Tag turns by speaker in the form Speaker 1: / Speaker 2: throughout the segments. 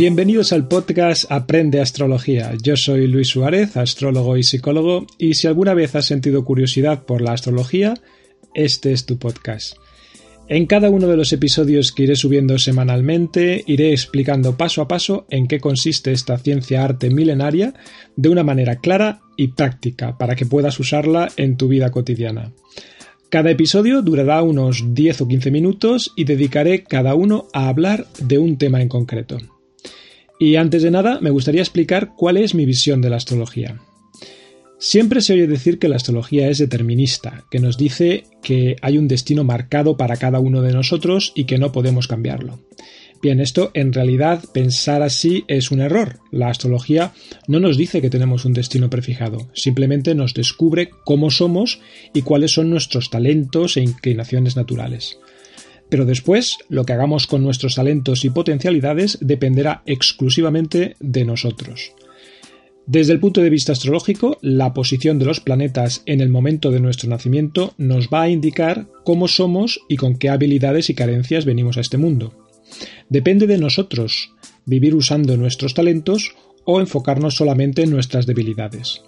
Speaker 1: Bienvenidos al podcast Aprende Astrología. Yo soy Luis Suárez, astrólogo y psicólogo, y si alguna vez has sentido curiosidad por la astrología, este es tu podcast. En cada uno de los episodios que iré subiendo semanalmente, iré explicando paso a paso en qué consiste esta ciencia arte milenaria de una manera clara y práctica para que puedas usarla en tu vida cotidiana. Cada episodio durará unos 10 o 15 minutos y dedicaré cada uno a hablar de un tema en concreto. Y antes de nada, me gustaría explicar cuál es mi visión de la astrología. Siempre se oye decir que la astrología es determinista, que nos dice que hay un destino marcado para cada uno de nosotros y que no podemos cambiarlo. Bien, esto en realidad pensar así es un error. La astrología no nos dice que tenemos un destino prefijado, simplemente nos descubre cómo somos y cuáles son nuestros talentos e inclinaciones naturales. Pero después, lo que hagamos con nuestros talentos y potencialidades dependerá exclusivamente de nosotros. Desde el punto de vista astrológico, la posición de los planetas en el momento de nuestro nacimiento nos va a indicar cómo somos y con qué habilidades y carencias venimos a este mundo. Depende de nosotros vivir usando nuestros talentos o enfocarnos solamente en nuestras debilidades.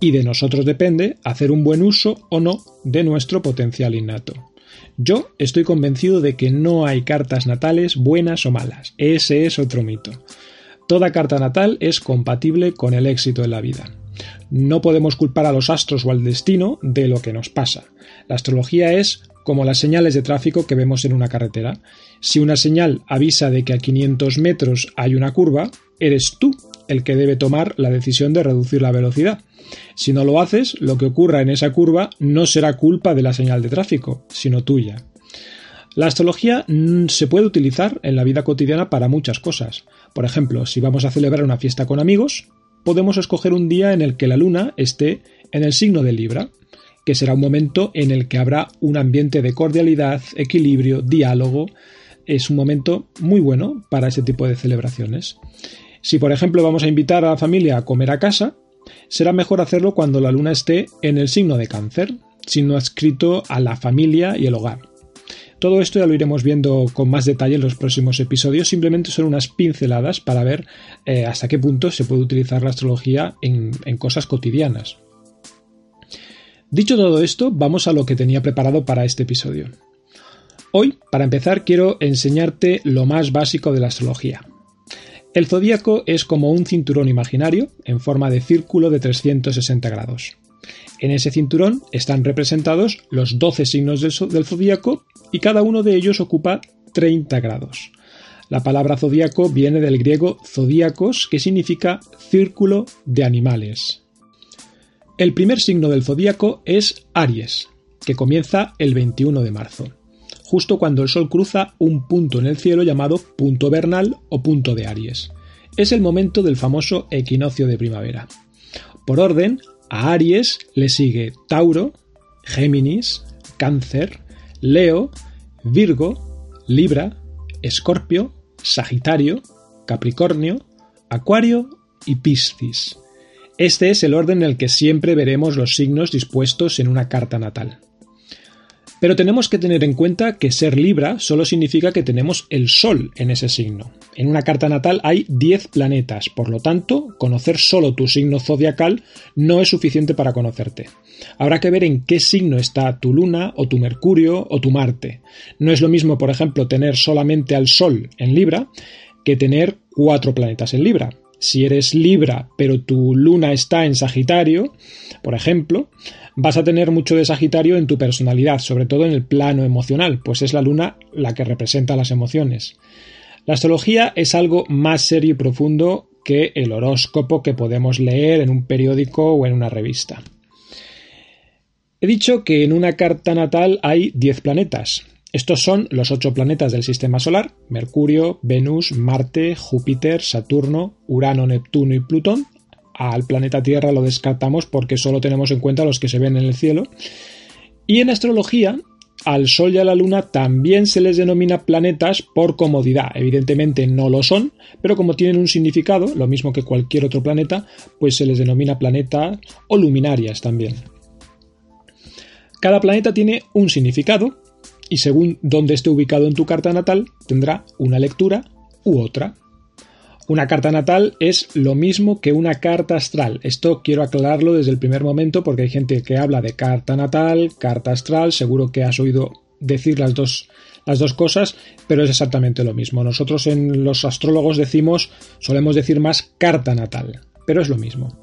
Speaker 1: Y de nosotros depende hacer un buen uso o no de nuestro potencial innato. Yo estoy convencido de que no hay cartas natales buenas o malas. Ese es otro mito. Toda carta natal es compatible con el éxito en la vida. No podemos culpar a los astros o al destino de lo que nos pasa. La astrología es como las señales de tráfico que vemos en una carretera. Si una señal avisa de que a 500 metros hay una curva, eres tú el que debe tomar la decisión de reducir la velocidad. Si no lo haces, lo que ocurra en esa curva no será culpa de la señal de tráfico, sino tuya. La astrología mm, se puede utilizar en la vida cotidiana para muchas cosas. Por ejemplo, si vamos a celebrar una fiesta con amigos, podemos escoger un día en el que la luna esté en el signo de Libra, que será un momento en el que habrá un ambiente de cordialidad, equilibrio, diálogo. Es un momento muy bueno para ese tipo de celebraciones. Si, por ejemplo, vamos a invitar a la familia a comer a casa, será mejor hacerlo cuando la luna esté en el signo de cáncer, signo adscrito a la familia y el hogar. Todo esto ya lo iremos viendo con más detalle en los próximos episodios, simplemente son unas pinceladas para ver eh, hasta qué punto se puede utilizar la astrología en, en cosas cotidianas. Dicho todo esto, vamos a lo que tenía preparado para este episodio. Hoy, para empezar, quiero enseñarte lo más básico de la astrología, el zodíaco es como un cinturón imaginario en forma de círculo de 360 grados. En ese cinturón están representados los 12 signos del, zodíaco y cada uno de ellos ocupa 30 grados. La palabra zodíaco viene del griego zodíacos, que significa círculo de animales. El primer signo del zodíaco es Aries, que comienza el 21 de marzo justo cuando el Sol cruza un punto en el cielo llamado punto vernal o punto de Aries. Es el momento del famoso equinoccio de primavera. Por orden, a Aries le sigue Tauro, Géminis, Cáncer, Leo, Virgo, Libra, Escorpio, Sagitario, Capricornio, Acuario y Piscis. Este es el orden en el que siempre veremos los signos dispuestos en una carta natal. Pero tenemos que tener en cuenta que ser Libra solo significa que tenemos el Sol en ese signo. En una carta natal hay 10 planetas, por lo tanto, conocer solo tu signo zodiacal no es suficiente para conocerte. Habrá que ver en qué signo está tu Luna o tu Mercurio o tu Marte. No es lo mismo, por ejemplo, tener solamente al Sol en Libra que tener cuatro planetas en Libra. Si eres Libra, pero tu luna está en Sagitario, por ejemplo, vas a tener mucho de Sagitario en tu personalidad, sobre todo en el plano emocional, pues es la luna la que representa las emociones. La astrología es algo más serio y profundo que el horóscopo que podemos leer en un periódico o en una revista. He dicho que en una carta natal hay 10 planetas. Estos son los ocho planetas del sistema solar, Mercurio, Venus, Marte, Júpiter, Saturno, Urano, Neptuno y Plutón. Al planeta Tierra lo descartamos porque solo tenemos en cuenta los que se ven en el cielo. Y en astrología al Sol y a la Luna también se les denomina planetas por comodidad. Evidentemente no lo son, pero como tienen un significado, lo mismo que cualquier otro planeta, pues se les denomina planeta o luminarias también. Cada planeta tiene un significado y según dónde esté ubicado en tu carta natal tendrá una lectura u otra. Una carta natal es lo mismo que una carta astral. Esto quiero aclararlo desde el primer momento porque hay gente que habla de carta natal, carta astral, seguro que has oído decir las dos, las dos cosas, pero es exactamente lo mismo. Nosotros en los astrólogos decimos, solemos decir más carta natal, pero es lo mismo.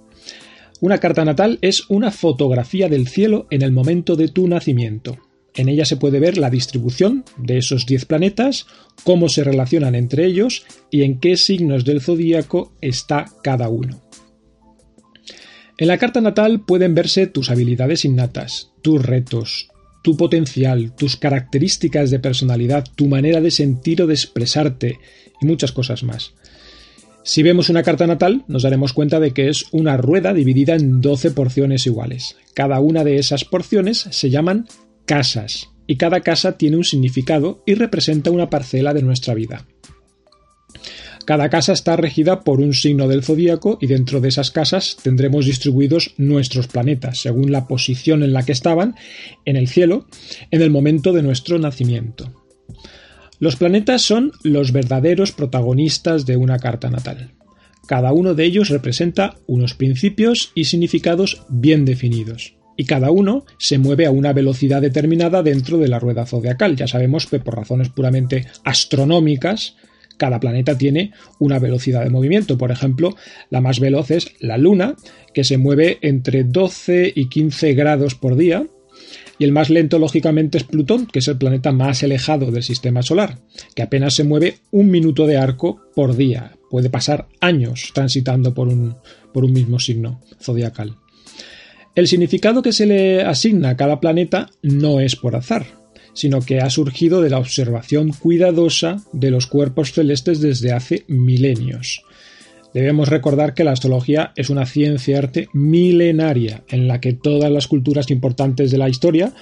Speaker 1: Una carta natal es una fotografía del cielo en el momento de tu nacimiento. En ella se puede ver la distribución de esos 10 planetas, cómo se relacionan entre ellos y en qué signos del zodíaco está cada uno. En la carta natal pueden verse tus habilidades innatas, tus retos, tu potencial, tus características de personalidad, tu manera de sentir o de expresarte y muchas cosas más. Si vemos una carta natal, nos daremos cuenta de que es una rueda dividida en 12 porciones iguales. Cada una de esas porciones se llaman casas, y cada casa tiene un significado y representa una parcela de nuestra vida. Cada casa está regida por un signo del zodíaco y dentro de esas casas tendremos distribuidos nuestros planetas según la posición en la que estaban en el cielo en el momento de nuestro nacimiento. Los planetas son los verdaderos protagonistas de una carta natal. Cada uno de ellos representa unos principios y significados bien definidos y cada uno se mueve a una velocidad determinada dentro de la rueda zodiacal. Ya sabemos que por razones puramente astronómicas, cada planeta tiene una velocidad de movimiento. Por ejemplo, la más veloz es la Luna, que se mueve entre 12 y 15 grados por día, y el más lento, lógicamente, es Plutón, que es el planeta más alejado del sistema solar, que apenas se mueve un minuto de arco por día. Puede pasar años transitando por un, por un mismo signo zodiacal. El significado que se le asigna a cada planeta no es por azar, sino que ha surgido de la observación cuidadosa de los cuerpos celestes desde hace milenios. Debemos recordar que la astrología es una ciencia-arte milenaria en la que todas las culturas importantes de la historia,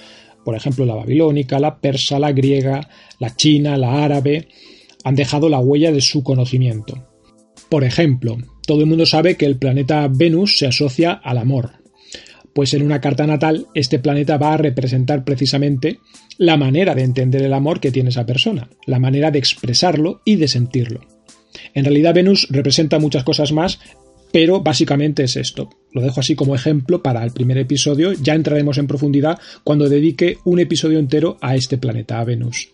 Speaker 1: por ejemplo la babilónica, la persa, la griega, la china, la árabe, han dejado la huella de su conocimiento. Por ejemplo, todo el mundo sabe que el planeta Venus se asocia al amor, pues en una carta natal este planeta va a representar precisamente la manera de entender el amor que tiene esa persona, la manera de expresarlo y de sentirlo. En realidad Venus representa muchas cosas más, pero básicamente es esto. Lo dejo así como ejemplo para el primer episodio, ya entraremos en profundidad cuando dedique un episodio entero a este planeta, a Venus.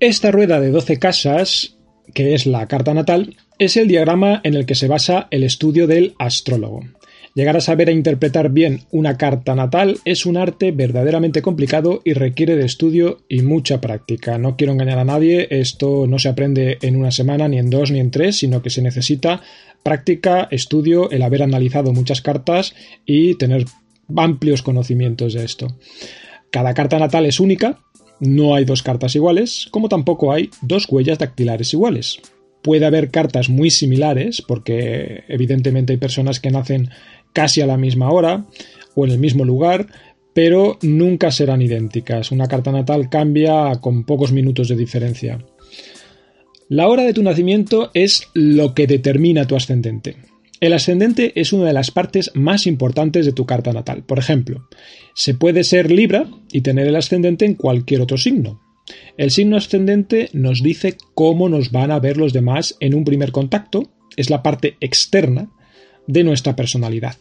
Speaker 1: Esta rueda de 12 casas, que es la carta natal, es el diagrama en el que se basa el estudio del astrólogo. Llegar a saber e interpretar bien una carta natal es un arte verdaderamente complicado y requiere de estudio y mucha práctica. No quiero engañar a nadie, esto no se aprende en una semana, ni en dos, ni en tres, sino que se necesita práctica, estudio, el haber analizado muchas cartas y tener amplios conocimientos de esto. Cada carta natal es única, no hay dos cartas iguales, como tampoco hay dos huellas dactilares iguales. Puede haber cartas muy similares, porque evidentemente hay personas que nacen casi a la misma hora o en el mismo lugar, pero nunca serán idénticas. Una carta natal cambia con pocos minutos de diferencia. La hora de tu nacimiento es lo que determina tu ascendente. El ascendente es una de las partes más importantes de tu carta natal. Por ejemplo, se puede ser Libra y tener el ascendente en cualquier otro signo. El signo ascendente nos dice cómo nos van a ver los demás en un primer contacto, es la parte externa de nuestra personalidad.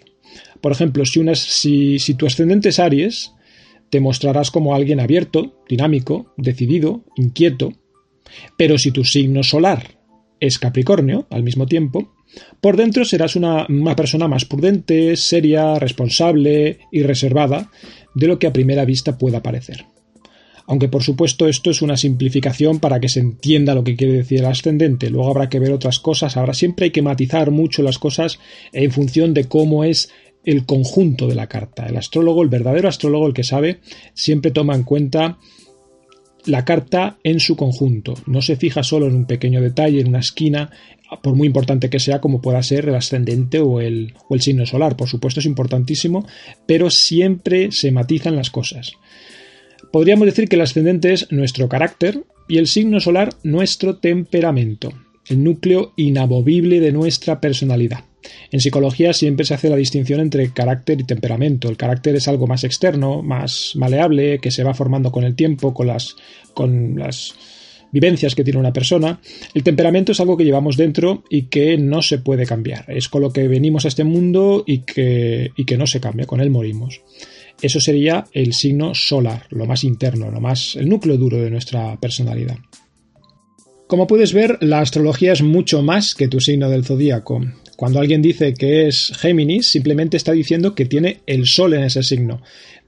Speaker 1: Por ejemplo, si, si tu ascendente es Aries, te mostrarás como alguien abierto, dinámico, decidido, inquieto. Pero si tu signo solar es Capricornio, al mismo tiempo, por dentro serás una, una, persona más prudente, seria, responsable y reservada de lo que a primera vista pueda parecer. Aunque por supuesto esto es una simplificación para que se entienda lo que quiere decir el ascendente. Luego habrá que ver otras cosas. Ahora siempre hay que matizar mucho las cosas en función de cómo es el conjunto de la carta. El astrólogo, el verdadero astrólogo, el que sabe, siempre toma en cuenta la carta en su conjunto. No se fija solo en un pequeño detalle, en una esquina, por muy importante que sea, como pueda ser el ascendente o el, o el signo solar. Por supuesto es importantísimo, pero siempre se matizan las cosas. Podríamos decir que el ascendente es nuestro carácter y el signo solar nuestro temperamento, el núcleo inamovible de nuestra personalidad. En psicología siempre se hace la distinción entre carácter y temperamento. El carácter es algo más externo, más maleable, que se va formando con el tiempo, con las, con las vivencias que tiene una persona. El temperamento es algo que llevamos dentro y que no se puede cambiar. Es con lo que venimos a este mundo y que, y que no se cambia, con él morimos. Eso sería el signo solar, lo más interno, lo más, el núcleo duro de nuestra personalidad. Como puedes ver, la astrología es mucho más que tu signo del zodíaco. Cuando alguien dice que es Géminis, simplemente está diciendo que tiene el Sol en ese signo.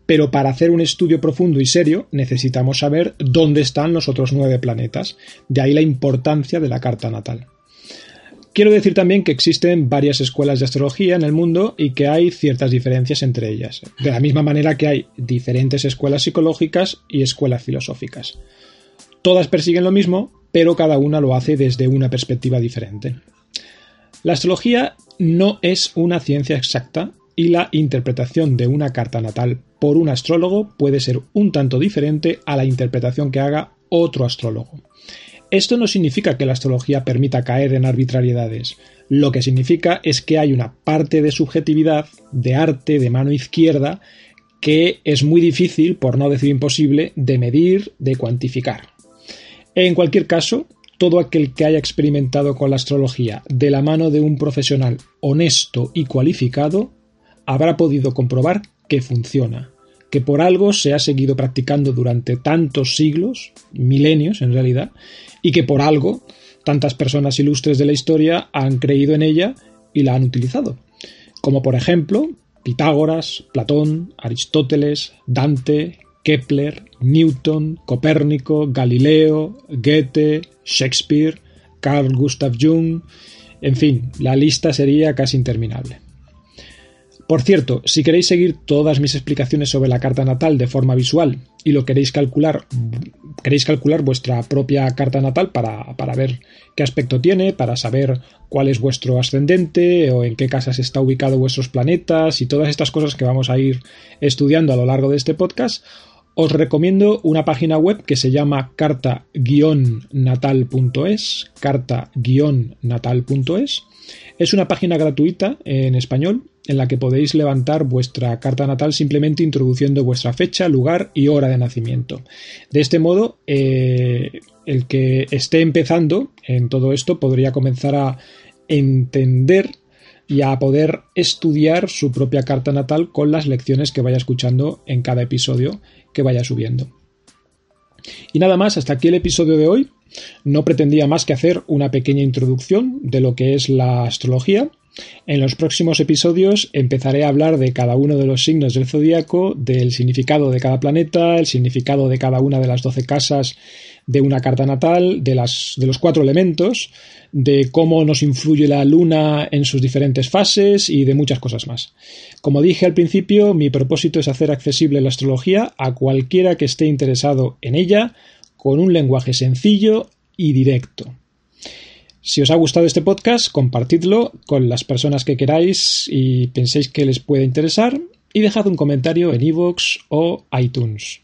Speaker 1: Pero para hacer un estudio profundo y serio necesitamos saber dónde están los otros nueve planetas. De ahí la importancia de la carta natal. Quiero decir también que existen varias escuelas de astrología en el mundo y que hay ciertas diferencias entre ellas, de la misma manera que hay diferentes escuelas psicológicas y escuelas filosóficas. Todas persiguen lo mismo, pero cada una lo hace desde una perspectiva diferente. La astrología no es una ciencia exacta y la interpretación de una carta natal por un astrólogo puede ser un tanto diferente a la interpretación que haga otro astrólogo. Esto no significa que la astrología permita caer en arbitrariedades. Lo que significa es que hay una parte de subjetividad, de arte, de mano izquierda, que es muy difícil, por no decir imposible, de medir, de cuantificar. En cualquier caso, todo aquel que haya experimentado con la astrología de la mano de un profesional honesto y cualificado habrá podido comprobar que funciona, que por algo se ha seguido practicando durante tantos siglos, milenios en realidad, y que por algo tantas personas ilustres de la historia han creído en ella y la han utilizado, como por ejemplo Pitágoras, Platón, Aristóteles, Dante, Kepler, Newton, Copérnico, Galileo, Goethe, Shakespeare, Carl Gustav Jung, en fin, la lista sería casi interminable. Por cierto, si queréis seguir todas mis explicaciones sobre la carta natal de forma visual y lo queréis calcular, queréis calcular vuestra propia carta natal para, para, ver qué aspecto tiene, para saber cuál es vuestro ascendente o en qué casas está ubicado vuestros planetas y todas estas cosas que vamos a ir estudiando a lo largo de este podcast, os recomiendo una página web que se llama carta-natal.es, carta-natal.es. Es una página gratuita en español en la que podéis levantar vuestra carta natal simplemente introduciendo vuestra fecha, lugar y hora de nacimiento. De este modo, eh, el que esté empezando en todo esto podría comenzar a entender y a poder estudiar su propia carta natal con las lecciones que vaya escuchando en cada episodio que vaya subiendo. Y nada más, hasta aquí el episodio de hoy. No pretendía más que hacer una pequeña introducción de lo que es la astrología. En los próximos episodios empezaré a hablar de cada uno de los signos del zodíaco, del significado de cada planeta, el significado de cada una de las doce casas de una carta natal, de, de los cuatro elementos, de cómo nos influye la luna en sus diferentes fases y de muchas cosas más. Como dije al principio, mi propósito es hacer accesible la astrología a cualquiera que esté interesado en ella con un lenguaje sencillo y directo. Si os ha gustado este podcast, compartidlo con las personas que queráis y penséis que les puede interesar y dejad un comentario en iVoox o iTunes.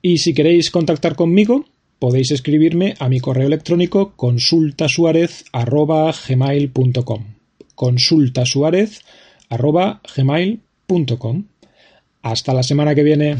Speaker 1: Y si queréis contactar conmigo, podéis escribirme a mi correo electrónico consultasuarez.gmail.com consultasuarez.gmail.com Hasta la semana que viene.